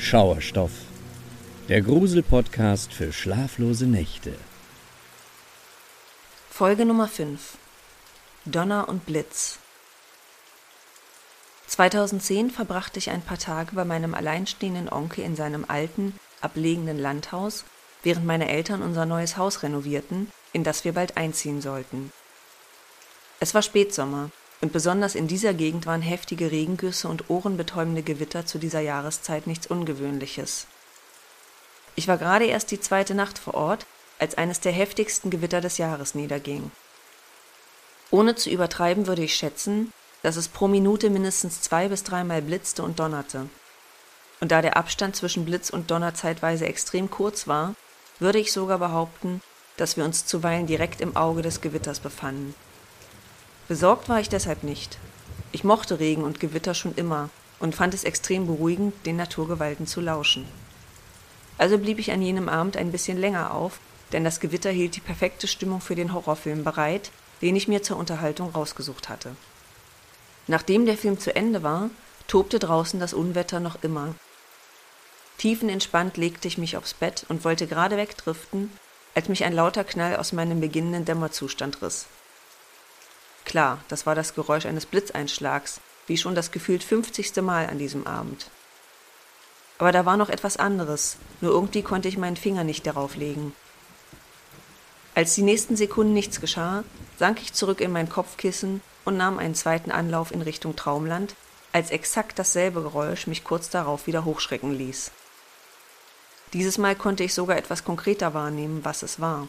Schauerstoff, der Grusel-Podcast für schlaflose Nächte. Folge Nummer 5 Donner und Blitz 2010 verbrachte ich ein paar Tage bei meinem alleinstehenden Onkel in seinem alten, ablegenen Landhaus, während meine Eltern unser neues Haus renovierten, in das wir bald einziehen sollten. Es war Spätsommer, und besonders in dieser Gegend waren heftige Regengüsse und ohrenbetäubende Gewitter zu dieser Jahreszeit nichts Ungewöhnliches. Ich war gerade erst die zweite Nacht vor Ort, als eines der heftigsten Gewitter des Jahres niederging. Ohne zu übertreiben würde ich schätzen, dass es pro Minute mindestens zwei bis dreimal blitzte und donnerte. Und da der Abstand zwischen Blitz und Donner zeitweise extrem kurz war, würde ich sogar behaupten, dass wir uns zuweilen direkt im Auge des Gewitters befanden. Besorgt war ich deshalb nicht. Ich mochte Regen und Gewitter schon immer und fand es extrem beruhigend, den Naturgewalten zu lauschen. Also blieb ich an jenem Abend ein bisschen länger auf, denn das Gewitter hielt die perfekte Stimmung für den Horrorfilm bereit, den ich mir zur Unterhaltung rausgesucht hatte. Nachdem der Film zu Ende war, tobte draußen das Unwetter noch immer. Tiefenentspannt legte ich mich aufs Bett und wollte gerade wegdriften, als mich ein lauter Knall aus meinem beginnenden Dämmerzustand riss. Klar, das war das Geräusch eines Blitzeinschlags, wie schon das gefühlt fünfzigste Mal an diesem Abend. Aber da war noch etwas anderes, nur irgendwie konnte ich meinen Finger nicht darauf legen. Als die nächsten Sekunden nichts geschah, sank ich zurück in mein Kopfkissen und nahm einen zweiten Anlauf in Richtung Traumland, als exakt dasselbe Geräusch mich kurz darauf wieder hochschrecken ließ. Dieses Mal konnte ich sogar etwas konkreter wahrnehmen, was es war.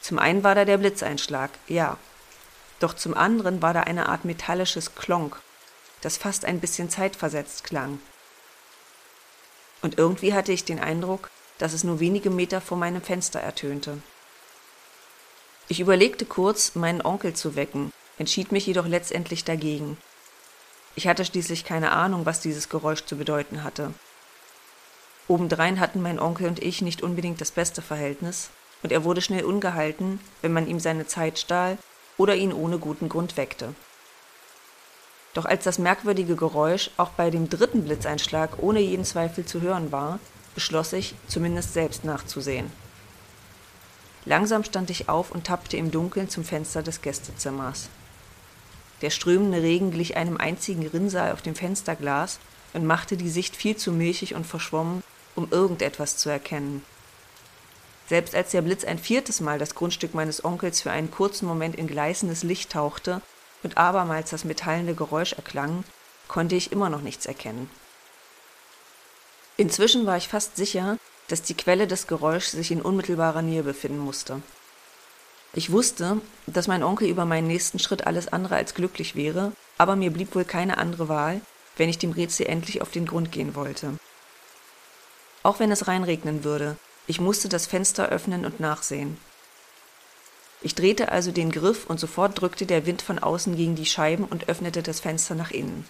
Zum einen war da der Blitzeinschlag, ja, doch zum anderen war da eine Art metallisches Klonk, das fast ein bisschen zeitversetzt klang. Und irgendwie hatte ich den Eindruck, dass es nur wenige Meter vor meinem Fenster ertönte. Ich überlegte kurz, meinen Onkel zu wecken, entschied mich jedoch letztendlich dagegen. Ich hatte schließlich keine Ahnung, was dieses Geräusch zu bedeuten hatte. Obendrein hatten mein Onkel und ich nicht unbedingt das beste Verhältnis, und er wurde schnell ungehalten, wenn man ihm seine Zeit stahl oder ihn ohne guten Grund weckte. Doch als das merkwürdige Geräusch auch bei dem dritten Blitzeinschlag ohne jeden Zweifel zu hören war, beschloss ich, zumindest selbst nachzusehen. Langsam stand ich auf und tappte im Dunkeln zum Fenster des Gästezimmers. Der strömende Regen glich einem einzigen Rinnsal auf dem Fensterglas und machte die Sicht viel zu milchig und verschwommen, um irgendetwas zu erkennen. Selbst als der Blitz ein viertes Mal das Grundstück meines Onkels für einen kurzen Moment in gleißendes Licht tauchte und abermals das metallende Geräusch erklang, konnte ich immer noch nichts erkennen. Inzwischen war ich fast sicher, dass die Quelle des Geräuschs sich in unmittelbarer Nähe befinden musste. Ich wusste, dass mein Onkel über meinen nächsten Schritt alles andere als glücklich wäre, aber mir blieb wohl keine andere Wahl, wenn ich dem Rätsel endlich auf den Grund gehen wollte. Auch wenn es reinregnen würde, ich musste das Fenster öffnen und nachsehen. Ich drehte also den Griff und sofort drückte der Wind von außen gegen die Scheiben und öffnete das Fenster nach innen.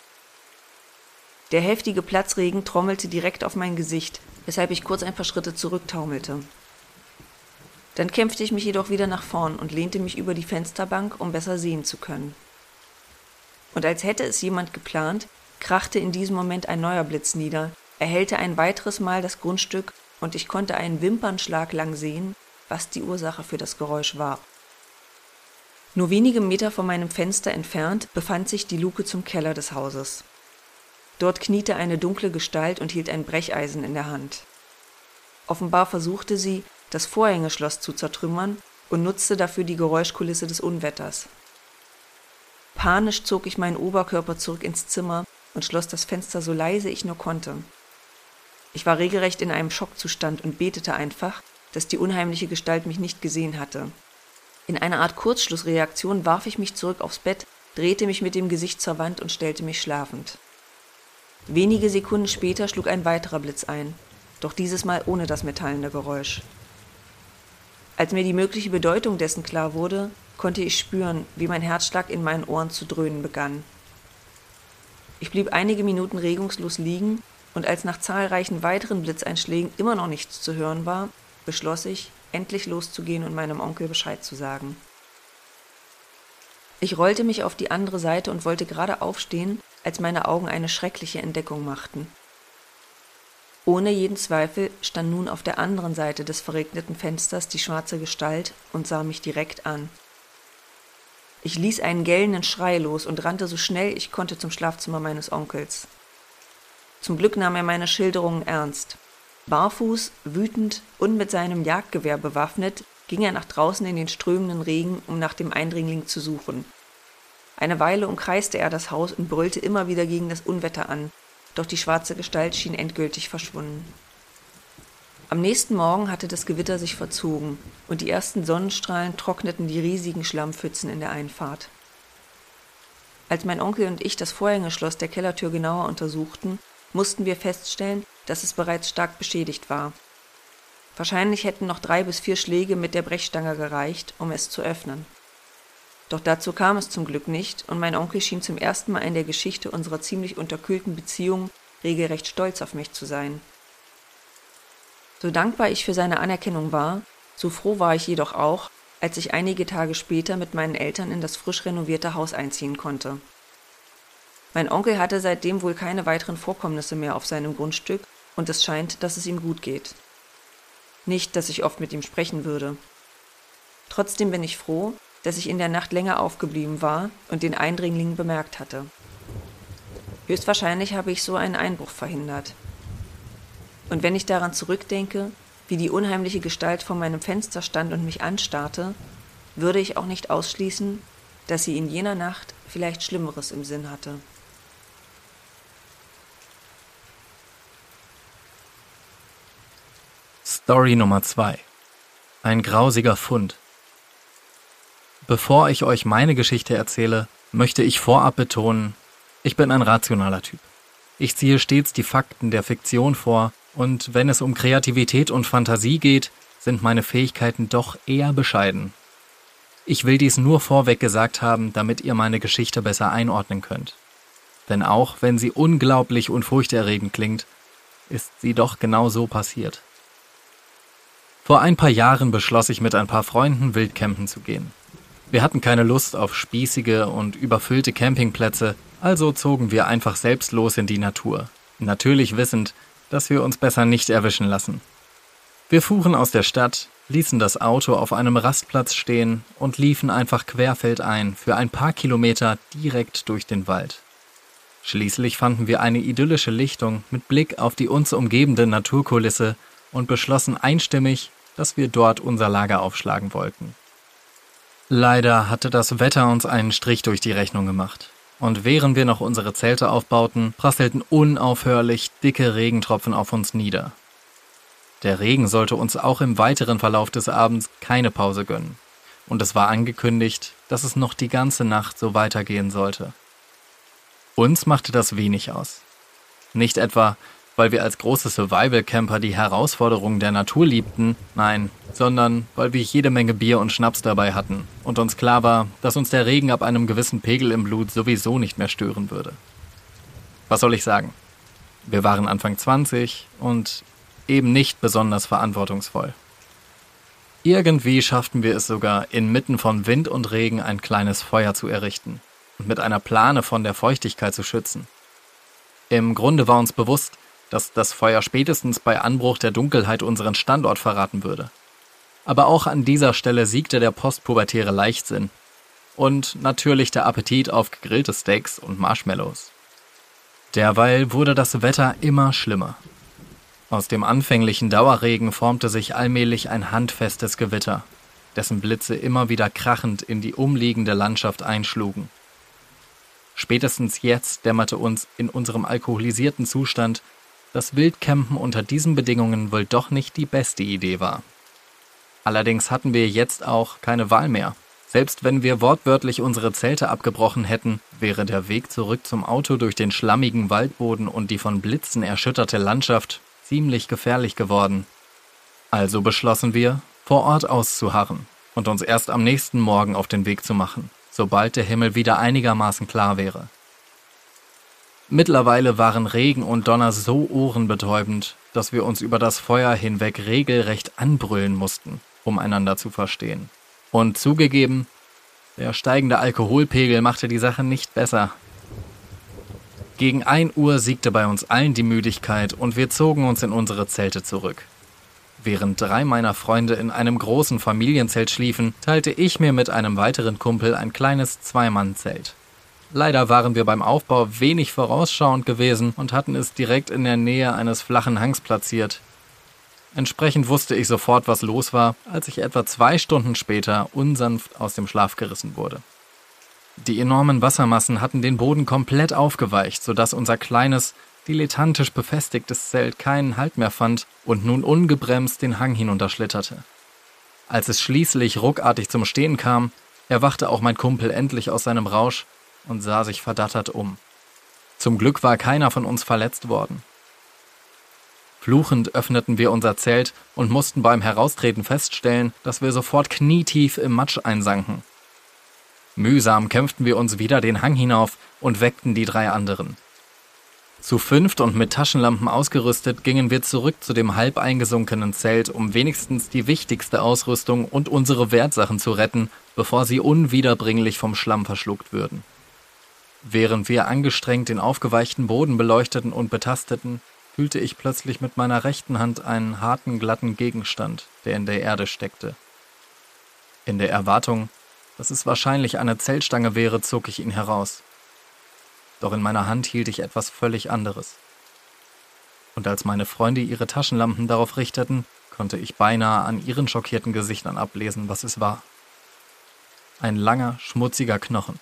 Der heftige Platzregen trommelte direkt auf mein Gesicht, weshalb ich kurz ein paar Schritte zurücktaumelte. Dann kämpfte ich mich jedoch wieder nach vorn und lehnte mich über die Fensterbank, um besser sehen zu können. Und als hätte es jemand geplant, krachte in diesem Moment ein neuer Blitz nieder, erhellte ein weiteres Mal das Grundstück und ich konnte einen Wimpernschlag lang sehen, was die Ursache für das Geräusch war. Nur wenige Meter von meinem Fenster entfernt befand sich die Luke zum Keller des Hauses. Dort kniete eine dunkle Gestalt und hielt ein Brecheisen in der Hand. Offenbar versuchte sie, das Vorhängeschloss zu zertrümmern und nutzte dafür die Geräuschkulisse des Unwetters. Panisch zog ich meinen Oberkörper zurück ins Zimmer und schloss das Fenster so leise ich nur konnte. Ich war regelrecht in einem Schockzustand und betete einfach, dass die unheimliche Gestalt mich nicht gesehen hatte. In einer Art Kurzschlussreaktion warf ich mich zurück aufs Bett, drehte mich mit dem Gesicht zur Wand und stellte mich schlafend. Wenige Sekunden später schlug ein weiterer Blitz ein, doch dieses Mal ohne das metallende Geräusch. Als mir die mögliche Bedeutung dessen klar wurde, konnte ich spüren, wie mein Herzschlag in meinen Ohren zu dröhnen begann. Ich blieb einige Minuten regungslos liegen und als nach zahlreichen weiteren Blitzeinschlägen immer noch nichts zu hören war, beschloss ich, endlich loszugehen und meinem Onkel Bescheid zu sagen. Ich rollte mich auf die andere Seite und wollte gerade aufstehen, als meine Augen eine schreckliche Entdeckung machten. Ohne jeden Zweifel stand nun auf der anderen Seite des verregneten Fensters die schwarze Gestalt und sah mich direkt an. Ich ließ einen gellenden Schrei los und rannte so schnell ich konnte zum Schlafzimmer meines Onkels. Zum Glück nahm er meine Schilderungen ernst. Barfuß, wütend und mit seinem Jagdgewehr bewaffnet, ging er nach draußen in den strömenden Regen, um nach dem Eindringling zu suchen. Eine Weile umkreiste er das Haus und brüllte immer wieder gegen das Unwetter an, doch die schwarze Gestalt schien endgültig verschwunden. Am nächsten Morgen hatte das Gewitter sich verzogen und die ersten Sonnenstrahlen trockneten die riesigen Schlammpfützen in der Einfahrt. Als mein Onkel und ich das Vorhängeschloss der Kellertür genauer untersuchten, mussten wir feststellen, dass es bereits stark beschädigt war. Wahrscheinlich hätten noch drei bis vier Schläge mit der Brechstange gereicht, um es zu öffnen. Doch dazu kam es zum Glück nicht, und mein Onkel schien zum ersten Mal in der Geschichte unserer ziemlich unterkühlten Beziehung regelrecht stolz auf mich zu sein. So dankbar ich für seine Anerkennung war, so froh war ich jedoch auch, als ich einige Tage später mit meinen Eltern in das frisch renovierte Haus einziehen konnte. Mein Onkel hatte seitdem wohl keine weiteren Vorkommnisse mehr auf seinem Grundstück, und es scheint, dass es ihm gut geht. Nicht, dass ich oft mit ihm sprechen würde. Trotzdem bin ich froh, dass ich in der Nacht länger aufgeblieben war und den Eindringling bemerkt hatte. Höchstwahrscheinlich habe ich so einen Einbruch verhindert. Und wenn ich daran zurückdenke, wie die unheimliche Gestalt vor meinem Fenster stand und mich anstarrte, würde ich auch nicht ausschließen, dass sie in jener Nacht vielleicht Schlimmeres im Sinn hatte. Story Nummer 2 Ein grausiger Fund Bevor ich euch meine Geschichte erzähle, möchte ich vorab betonen, ich bin ein rationaler Typ. Ich ziehe stets die Fakten der Fiktion vor, und wenn es um Kreativität und Fantasie geht, sind meine Fähigkeiten doch eher bescheiden. Ich will dies nur vorweg gesagt haben, damit ihr meine Geschichte besser einordnen könnt. Denn auch wenn sie unglaublich und furchterregend klingt, ist sie doch genau so passiert. Vor ein paar Jahren beschloss ich mit ein paar Freunden wildcampen zu gehen. Wir hatten keine Lust auf spießige und überfüllte Campingplätze, also zogen wir einfach selbst los in die Natur, natürlich wissend, dass wir uns besser nicht erwischen lassen. Wir fuhren aus der Stadt, ließen das Auto auf einem Rastplatz stehen und liefen einfach querfeldein für ein paar Kilometer direkt durch den Wald. Schließlich fanden wir eine idyllische Lichtung mit Blick auf die uns umgebende Naturkulisse und beschlossen einstimmig, dass wir dort unser Lager aufschlagen wollten. Leider hatte das Wetter uns einen Strich durch die Rechnung gemacht. Und während wir noch unsere Zelte aufbauten, prasselten unaufhörlich dicke Regentropfen auf uns nieder. Der Regen sollte uns auch im weiteren Verlauf des Abends keine Pause gönnen. Und es war angekündigt, dass es noch die ganze Nacht so weitergehen sollte. Uns machte das wenig aus. Nicht etwa, weil wir als große Survival-Camper die Herausforderungen der Natur liebten, nein, sondern weil wir jede Menge Bier und Schnaps dabei hatten und uns klar war, dass uns der Regen ab einem gewissen Pegel im Blut sowieso nicht mehr stören würde. Was soll ich sagen? Wir waren Anfang 20 und eben nicht besonders verantwortungsvoll. Irgendwie schafften wir es sogar, inmitten von Wind und Regen ein kleines Feuer zu errichten und mit einer Plane von der Feuchtigkeit zu schützen. Im Grunde war uns bewusst, dass das Feuer spätestens bei Anbruch der Dunkelheit unseren Standort verraten würde. Aber auch an dieser Stelle siegte der postpubertäre Leichtsinn. Und natürlich der Appetit auf gegrillte Steaks und Marshmallows. Derweil wurde das Wetter immer schlimmer. Aus dem anfänglichen Dauerregen formte sich allmählich ein handfestes Gewitter, dessen Blitze immer wieder krachend in die umliegende Landschaft einschlugen. Spätestens jetzt dämmerte uns in unserem alkoholisierten Zustand, dass Wildcampen unter diesen Bedingungen wohl doch nicht die beste Idee war. Allerdings hatten wir jetzt auch keine Wahl mehr. Selbst wenn wir wortwörtlich unsere Zelte abgebrochen hätten, wäre der Weg zurück zum Auto durch den schlammigen Waldboden und die von Blitzen erschütterte Landschaft ziemlich gefährlich geworden. Also beschlossen wir, vor Ort auszuharren und uns erst am nächsten Morgen auf den Weg zu machen, sobald der Himmel wieder einigermaßen klar wäre. Mittlerweile waren Regen und Donner so ohrenbetäubend, dass wir uns über das Feuer hinweg regelrecht anbrüllen mussten, um einander zu verstehen. Und zugegeben, der steigende Alkoholpegel machte die Sache nicht besser. Gegen ein Uhr siegte bei uns allen die Müdigkeit und wir zogen uns in unsere Zelte zurück. Während drei meiner Freunde in einem großen Familienzelt schliefen, teilte ich mir mit einem weiteren Kumpel ein kleines Zweimannzelt. Leider waren wir beim Aufbau wenig vorausschauend gewesen und hatten es direkt in der Nähe eines flachen Hangs platziert. Entsprechend wusste ich sofort, was los war, als ich etwa zwei Stunden später unsanft aus dem Schlaf gerissen wurde. Die enormen Wassermassen hatten den Boden komplett aufgeweicht, sodass unser kleines, dilettantisch befestigtes Zelt keinen Halt mehr fand und nun ungebremst den Hang hinunterschlitterte. Als es schließlich ruckartig zum Stehen kam, erwachte auch mein Kumpel endlich aus seinem Rausch und sah sich verdattert um. Zum Glück war keiner von uns verletzt worden. Fluchend öffneten wir unser Zelt und mussten beim Heraustreten feststellen, dass wir sofort knietief im Matsch einsanken. Mühsam kämpften wir uns wieder den Hang hinauf und weckten die drei anderen. Zu fünft und mit Taschenlampen ausgerüstet gingen wir zurück zu dem halb eingesunkenen Zelt, um wenigstens die wichtigste Ausrüstung und unsere Wertsachen zu retten, bevor sie unwiederbringlich vom Schlamm verschluckt würden. Während wir angestrengt den aufgeweichten Boden beleuchteten und betasteten, fühlte ich plötzlich mit meiner rechten Hand einen harten, glatten Gegenstand, der in der Erde steckte. In der Erwartung, dass es wahrscheinlich eine Zeltstange wäre, zog ich ihn heraus. Doch in meiner Hand hielt ich etwas völlig anderes. Und als meine Freunde ihre Taschenlampen darauf richteten, konnte ich beinahe an ihren schockierten Gesichtern ablesen, was es war. Ein langer, schmutziger Knochen.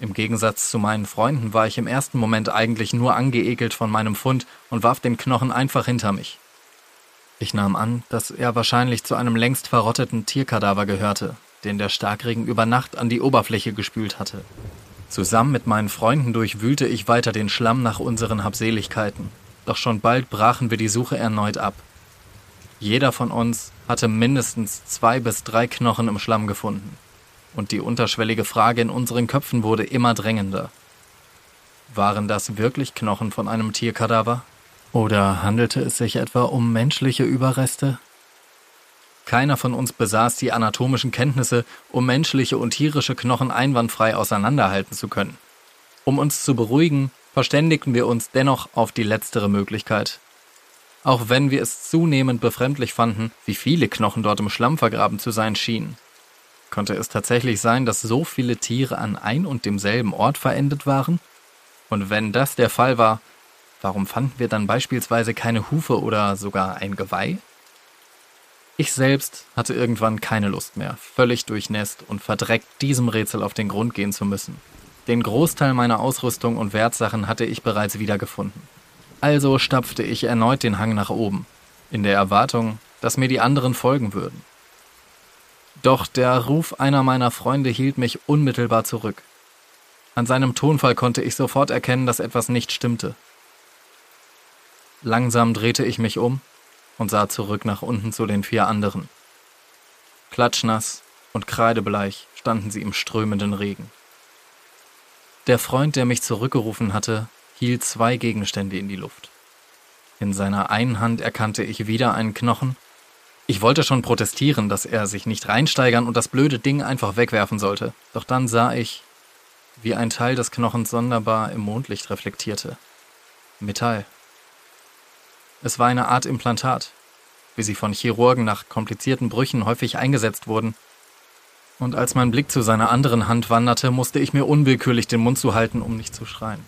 Im Gegensatz zu meinen Freunden war ich im ersten Moment eigentlich nur angeekelt von meinem Fund und warf den Knochen einfach hinter mich. Ich nahm an, dass er wahrscheinlich zu einem längst verrotteten Tierkadaver gehörte, den der Starkregen über Nacht an die Oberfläche gespült hatte. Zusammen mit meinen Freunden durchwühlte ich weiter den Schlamm nach unseren Habseligkeiten, doch schon bald brachen wir die Suche erneut ab. Jeder von uns hatte mindestens zwei bis drei Knochen im Schlamm gefunden, und die unterschwellige Frage in unseren Köpfen wurde immer drängender. Waren das wirklich Knochen von einem Tierkadaver? Oder handelte es sich etwa um menschliche Überreste? Keiner von uns besaß die anatomischen Kenntnisse, um menschliche und tierische Knochen einwandfrei auseinanderhalten zu können. Um uns zu beruhigen, verständigten wir uns dennoch auf die letztere Möglichkeit. Auch wenn wir es zunehmend befremdlich fanden, wie viele Knochen dort im Schlamm vergraben zu sein schienen. Konnte es tatsächlich sein, dass so viele Tiere an ein und demselben Ort verendet waren? Und wenn das der Fall war, Warum fanden wir dann beispielsweise keine Hufe oder sogar ein Geweih? Ich selbst hatte irgendwann keine Lust mehr, völlig durchnässt und verdreckt diesem Rätsel auf den Grund gehen zu müssen. Den Großteil meiner Ausrüstung und Wertsachen hatte ich bereits wiedergefunden. Also stapfte ich erneut den Hang nach oben, in der Erwartung, dass mir die anderen folgen würden. Doch der Ruf einer meiner Freunde hielt mich unmittelbar zurück. An seinem Tonfall konnte ich sofort erkennen, dass etwas nicht stimmte. Langsam drehte ich mich um und sah zurück nach unten zu den vier anderen. Klatschnass und kreidebleich standen sie im strömenden Regen. Der Freund, der mich zurückgerufen hatte, hielt zwei Gegenstände in die Luft. In seiner einen Hand erkannte ich wieder einen Knochen. Ich wollte schon protestieren, dass er sich nicht reinsteigern und das blöde Ding einfach wegwerfen sollte. Doch dann sah ich, wie ein Teil des Knochens sonderbar im Mondlicht reflektierte. Metall. Es war eine Art Implantat, wie sie von Chirurgen nach komplizierten Brüchen häufig eingesetzt wurden. Und als mein Blick zu seiner anderen Hand wanderte, musste ich mir unwillkürlich den Mund zuhalten, um nicht zu schreien.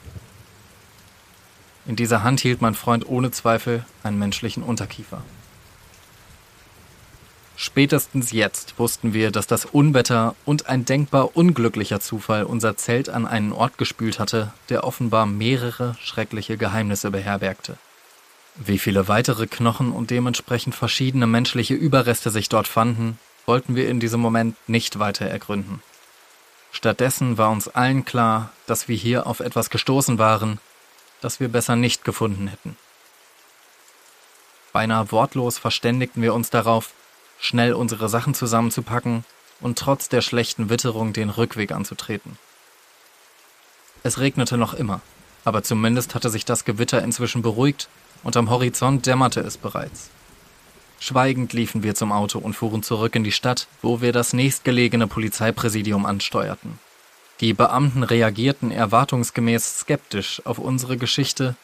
In dieser Hand hielt mein Freund ohne Zweifel einen menschlichen Unterkiefer. Spätestens jetzt wussten wir, dass das Unwetter und ein denkbar unglücklicher Zufall unser Zelt an einen Ort gespült hatte, der offenbar mehrere schreckliche Geheimnisse beherbergte. Wie viele weitere Knochen und dementsprechend verschiedene menschliche Überreste sich dort fanden, wollten wir in diesem Moment nicht weiter ergründen. Stattdessen war uns allen klar, dass wir hier auf etwas gestoßen waren, das wir besser nicht gefunden hätten. Beinahe wortlos verständigten wir uns darauf, schnell unsere Sachen zusammenzupacken und trotz der schlechten Witterung den Rückweg anzutreten. Es regnete noch immer, aber zumindest hatte sich das Gewitter inzwischen beruhigt und am Horizont dämmerte es bereits. Schweigend liefen wir zum Auto und fuhren zurück in die Stadt, wo wir das nächstgelegene Polizeipräsidium ansteuerten. Die Beamten reagierten erwartungsgemäß skeptisch auf unsere Geschichte.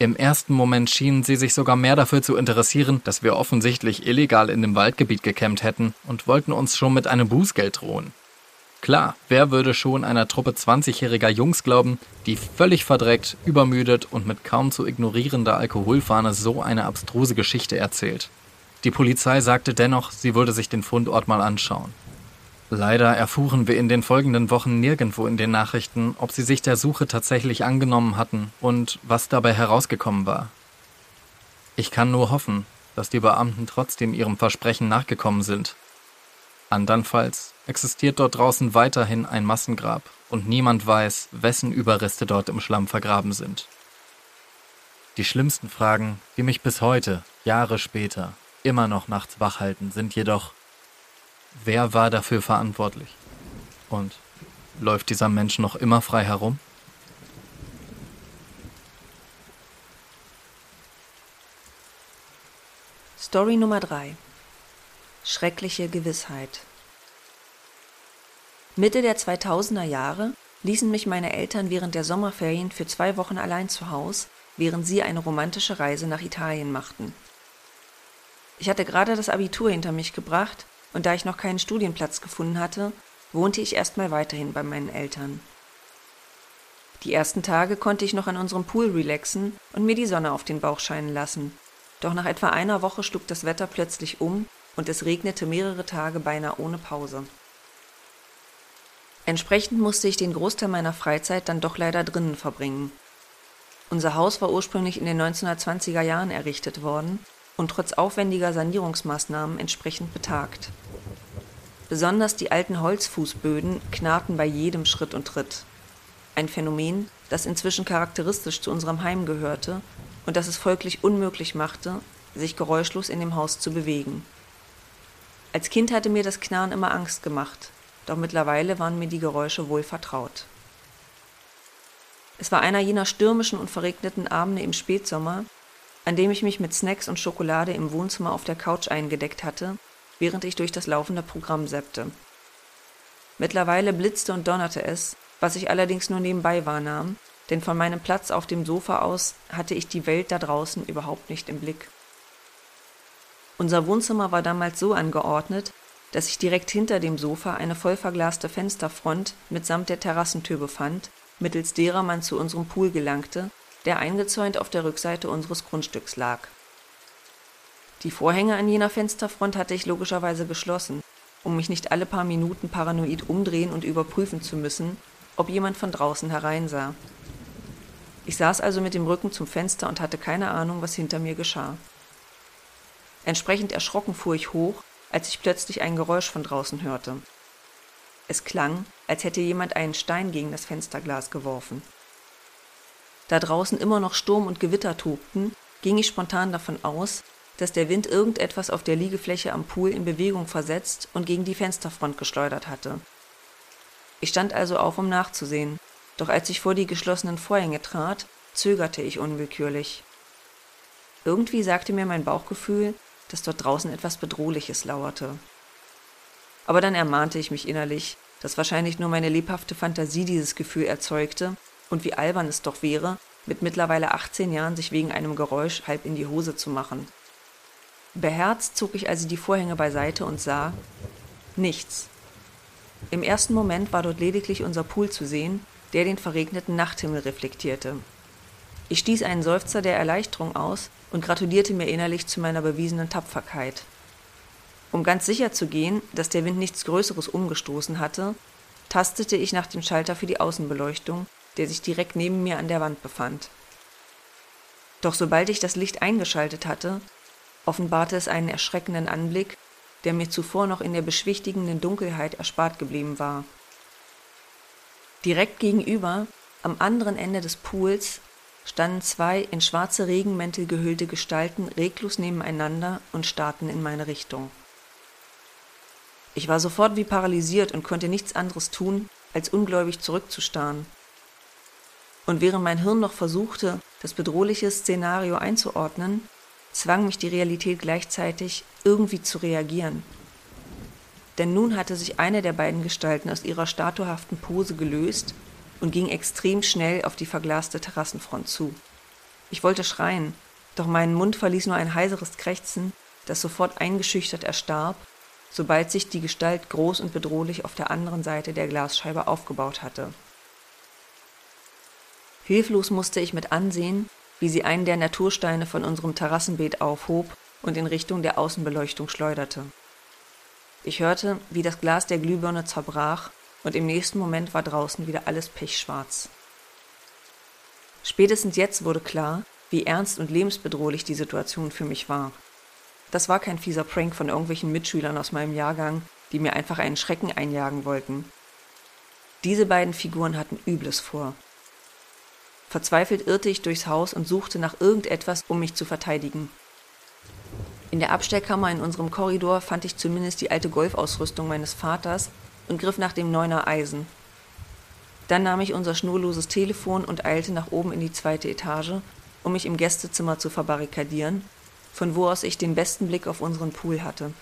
Im ersten Moment schienen sie sich sogar mehr dafür zu interessieren, dass wir offensichtlich illegal in dem Waldgebiet gekämmt hätten und wollten uns schon mit einem Bußgeld drohen. Klar, wer würde schon einer Truppe 20-jähriger Jungs glauben, die völlig verdreckt, übermüdet und mit kaum zu ignorierender Alkoholfahne so eine abstruse Geschichte erzählt. Die Polizei sagte dennoch, sie würde sich den Fundort mal anschauen. Leider erfuhren wir in den folgenden Wochen nirgendwo in den Nachrichten, ob sie sich der Suche tatsächlich angenommen hatten und was dabei herausgekommen war. Ich kann nur hoffen, dass die Beamten trotzdem ihrem Versprechen nachgekommen sind. Andernfalls existiert dort draußen weiterhin ein Massengrab und niemand weiß, wessen Überreste dort im Schlamm vergraben sind. Die schlimmsten Fragen, die mich bis heute, Jahre später, immer noch nachts wach halten, sind jedoch, Wer war dafür verantwortlich? Und läuft dieser Mensch noch immer frei herum? Story Nummer 3 Schreckliche Gewissheit Mitte der 2000er Jahre ließen mich meine Eltern während der Sommerferien für zwei Wochen allein zu Haus, während sie eine romantische Reise nach Italien machten. Ich hatte gerade das Abitur hinter mich gebracht und da ich noch keinen Studienplatz gefunden hatte, wohnte ich erstmal weiterhin bei meinen Eltern. Die ersten Tage konnte ich noch an unserem Pool relaxen und mir die Sonne auf den Bauch scheinen lassen. Doch nach etwa einer Woche schlug das Wetter plötzlich um und es regnete mehrere Tage beinahe ohne Pause. Entsprechend musste ich den Großteil meiner Freizeit dann doch leider drinnen verbringen. Unser Haus war ursprünglich in den 1920er Jahren errichtet worden und trotz aufwendiger Sanierungsmaßnahmen entsprechend betagt. Besonders die alten Holzfußböden knarrten bei jedem Schritt und Tritt. Ein Phänomen, das inzwischen charakteristisch zu unserem Heim gehörte und das es folglich unmöglich machte, sich geräuschlos in dem Haus zu bewegen. Als Kind hatte mir das Knarren immer Angst gemacht, doch mittlerweile waren mir die Geräusche wohl vertraut. Es war einer jener stürmischen und verregneten Abende im Spätsommer, an dem ich mich mit Snacks und Schokolade im Wohnzimmer auf der Couch eingedeckt hatte während ich durch das laufende Programm seppte. Mittlerweile blitzte und donnerte es, was ich allerdings nur nebenbei wahrnahm, denn von meinem Platz auf dem Sofa aus hatte ich die Welt da draußen überhaupt nicht im Blick. Unser Wohnzimmer war damals so angeordnet, dass sich direkt hinter dem Sofa eine voll verglaste Fensterfront mitsamt der Terrassentür befand, mittels derer man zu unserem Pool gelangte, der eingezäunt auf der Rückseite unseres Grundstücks lag. Die Vorhänge an jener Fensterfront hatte ich logischerweise geschlossen, um mich nicht alle paar Minuten paranoid umdrehen und überprüfen zu müssen, ob jemand von draußen hereinsah. Ich saß also mit dem Rücken zum Fenster und hatte keine Ahnung, was hinter mir geschah. Entsprechend erschrocken fuhr ich hoch, als ich plötzlich ein Geräusch von draußen hörte. Es klang, als hätte jemand einen Stein gegen das Fensterglas geworfen. Da draußen immer noch Sturm und Gewitter tobten, ging ich spontan davon aus, dass der Wind irgendetwas auf der Liegefläche am Pool in Bewegung versetzt und gegen die Fensterfront geschleudert hatte. Ich stand also auf, um nachzusehen, doch als ich vor die geschlossenen Vorhänge trat, zögerte ich unwillkürlich. Irgendwie sagte mir mein Bauchgefühl, dass dort draußen etwas Bedrohliches lauerte. Aber dann ermahnte ich mich innerlich, dass wahrscheinlich nur meine lebhafte Fantasie dieses Gefühl erzeugte und wie albern es doch wäre, mit mittlerweile 18 Jahren sich wegen einem Geräusch halb in die Hose zu machen. Beherzt zog ich also die Vorhänge beiseite und sah nichts. Im ersten Moment war dort lediglich unser Pool zu sehen, der den verregneten Nachthimmel reflektierte. Ich stieß einen Seufzer der Erleichterung aus und gratulierte mir innerlich zu meiner bewiesenen Tapferkeit. Um ganz sicher zu gehen, dass der Wind nichts Größeres umgestoßen hatte, tastete ich nach dem Schalter für die Außenbeleuchtung, der sich direkt neben mir an der Wand befand. Doch sobald ich das Licht eingeschaltet hatte, offenbarte es einen erschreckenden Anblick, der mir zuvor noch in der beschwichtigenden Dunkelheit erspart geblieben war. Direkt gegenüber, am anderen Ende des Pools, standen zwei in schwarze Regenmäntel gehüllte Gestalten reglos nebeneinander und starrten in meine Richtung. Ich war sofort wie paralysiert und konnte nichts anderes tun, als ungläubig zurückzustarren. Und während mein Hirn noch versuchte, das bedrohliche Szenario einzuordnen, zwang mich die Realität gleichzeitig, irgendwie zu reagieren. denn nun hatte sich eine der beiden Gestalten aus ihrer statuhaften Pose gelöst und ging extrem schnell auf die verglaste Terrassenfront zu. Ich wollte schreien, doch meinen Mund verließ nur ein heiseres Krächzen, das sofort eingeschüchtert erstarb, sobald sich die Gestalt groß und bedrohlich auf der anderen Seite der Glasscheibe aufgebaut hatte. Hilflos musste ich mit ansehen, wie sie einen der Natursteine von unserem Terrassenbeet aufhob und in Richtung der Außenbeleuchtung schleuderte. Ich hörte, wie das Glas der Glühbirne zerbrach, und im nächsten Moment war draußen wieder alles pechschwarz. Spätestens jetzt wurde klar, wie ernst und lebensbedrohlich die Situation für mich war. Das war kein fieser Prank von irgendwelchen Mitschülern aus meinem Jahrgang, die mir einfach einen Schrecken einjagen wollten. Diese beiden Figuren hatten Übles vor. Verzweifelt irrte ich durchs Haus und suchte nach irgendetwas, um mich zu verteidigen. In der Abstellkammer in unserem Korridor fand ich zumindest die alte Golfausrüstung meines Vaters und griff nach dem Neuner Eisen. Dann nahm ich unser schnurloses Telefon und eilte nach oben in die zweite Etage, um mich im Gästezimmer zu verbarrikadieren, von wo aus ich den besten Blick auf unseren Pool hatte.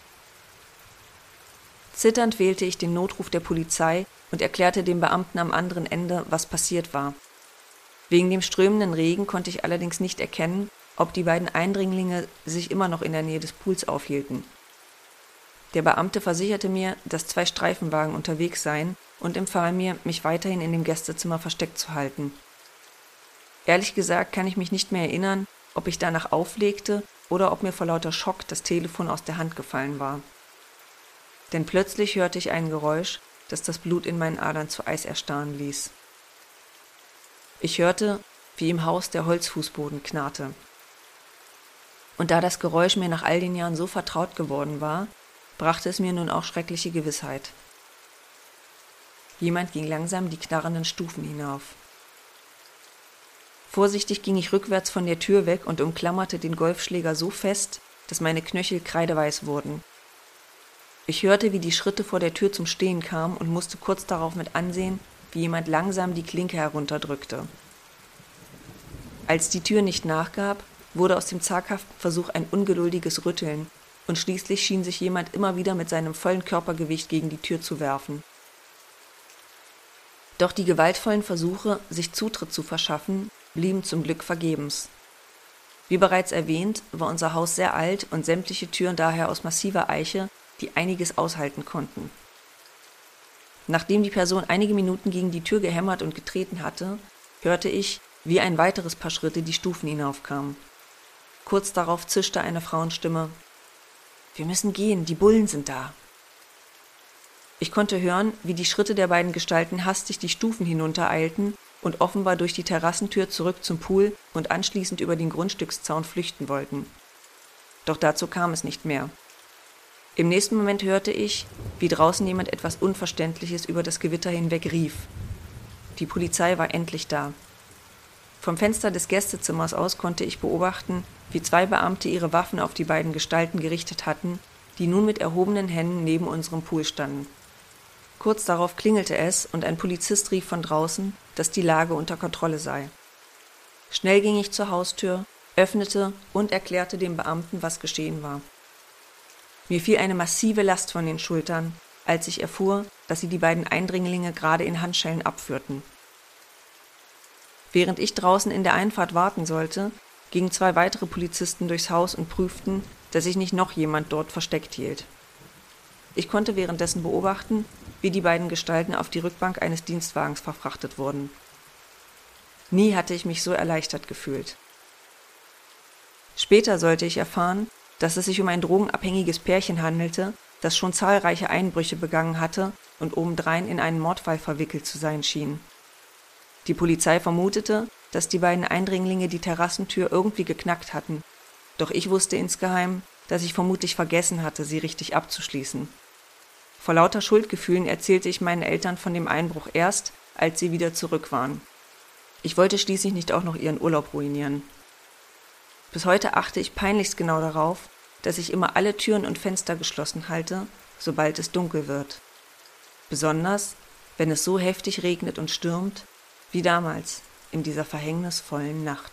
Zitternd wählte ich den Notruf der Polizei und erklärte dem Beamten am anderen Ende, was passiert war. Wegen dem strömenden Regen konnte ich allerdings nicht erkennen, ob die beiden Eindringlinge sich immer noch in der Nähe des Pools aufhielten. Der Beamte versicherte mir, dass zwei Streifenwagen unterwegs seien und empfahl mir, mich weiterhin in dem Gästezimmer versteckt zu halten. Ehrlich gesagt kann ich mich nicht mehr erinnern, ob ich danach auflegte oder ob mir vor lauter Schock das Telefon aus der Hand gefallen war. Denn plötzlich hörte ich ein Geräusch, das das Blut in meinen Adern zu Eis erstarren ließ. Ich hörte, wie im Haus der Holzfußboden knarrte. Und da das Geräusch mir nach all den Jahren so vertraut geworden war, brachte es mir nun auch schreckliche Gewissheit. Jemand ging langsam die knarrenden Stufen hinauf. Vorsichtig ging ich rückwärts von der Tür weg und umklammerte den Golfschläger so fest, dass meine Knöchel kreideweiß wurden. Ich hörte, wie die Schritte vor der Tür zum Stehen kamen und musste kurz darauf mit ansehen, wie jemand langsam die Klinke herunterdrückte. Als die Tür nicht nachgab, wurde aus dem zaghaften Versuch ein ungeduldiges Rütteln, und schließlich schien sich jemand immer wieder mit seinem vollen Körpergewicht gegen die Tür zu werfen. Doch die gewaltvollen Versuche, sich Zutritt zu verschaffen, blieben zum Glück vergebens. Wie bereits erwähnt, war unser Haus sehr alt und sämtliche Türen daher aus massiver Eiche, die einiges aushalten konnten. Nachdem die Person einige Minuten gegen die Tür gehämmert und getreten hatte, hörte ich, wie ein weiteres paar Schritte die Stufen hinaufkamen. Kurz darauf zischte eine Frauenstimme Wir müssen gehen, die Bullen sind da. Ich konnte hören, wie die Schritte der beiden Gestalten hastig die Stufen hinuntereilten und offenbar durch die Terrassentür zurück zum Pool und anschließend über den Grundstückszaun flüchten wollten. Doch dazu kam es nicht mehr. Im nächsten Moment hörte ich, wie draußen jemand etwas Unverständliches über das Gewitter hinweg rief. Die Polizei war endlich da. Vom Fenster des Gästezimmers aus konnte ich beobachten, wie zwei Beamte ihre Waffen auf die beiden Gestalten gerichtet hatten, die nun mit erhobenen Händen neben unserem Pool standen. Kurz darauf klingelte es und ein Polizist rief von draußen, dass die Lage unter Kontrolle sei. Schnell ging ich zur Haustür, öffnete und erklärte dem Beamten, was geschehen war. Mir fiel eine massive Last von den Schultern, als ich erfuhr, dass sie die beiden Eindringlinge gerade in Handschellen abführten. Während ich draußen in der Einfahrt warten sollte, gingen zwei weitere Polizisten durchs Haus und prüften, dass sich nicht noch jemand dort versteckt hielt. Ich konnte währenddessen beobachten, wie die beiden Gestalten auf die Rückbank eines Dienstwagens verfrachtet wurden. Nie hatte ich mich so erleichtert gefühlt. Später sollte ich erfahren, dass es sich um ein drogenabhängiges Pärchen handelte, das schon zahlreiche Einbrüche begangen hatte und obendrein in einen Mordfall verwickelt zu sein schien. Die Polizei vermutete, dass die beiden Eindringlinge die Terrassentür irgendwie geknackt hatten, doch ich wusste insgeheim, dass ich vermutlich vergessen hatte, sie richtig abzuschließen. Vor lauter Schuldgefühlen erzählte ich meinen Eltern von dem Einbruch erst, als sie wieder zurück waren. Ich wollte schließlich nicht auch noch ihren Urlaub ruinieren. Bis heute achte ich peinlichst genau darauf, dass ich immer alle Türen und Fenster geschlossen halte, sobald es dunkel wird. Besonders, wenn es so heftig regnet und stürmt, wie damals in dieser verhängnisvollen Nacht.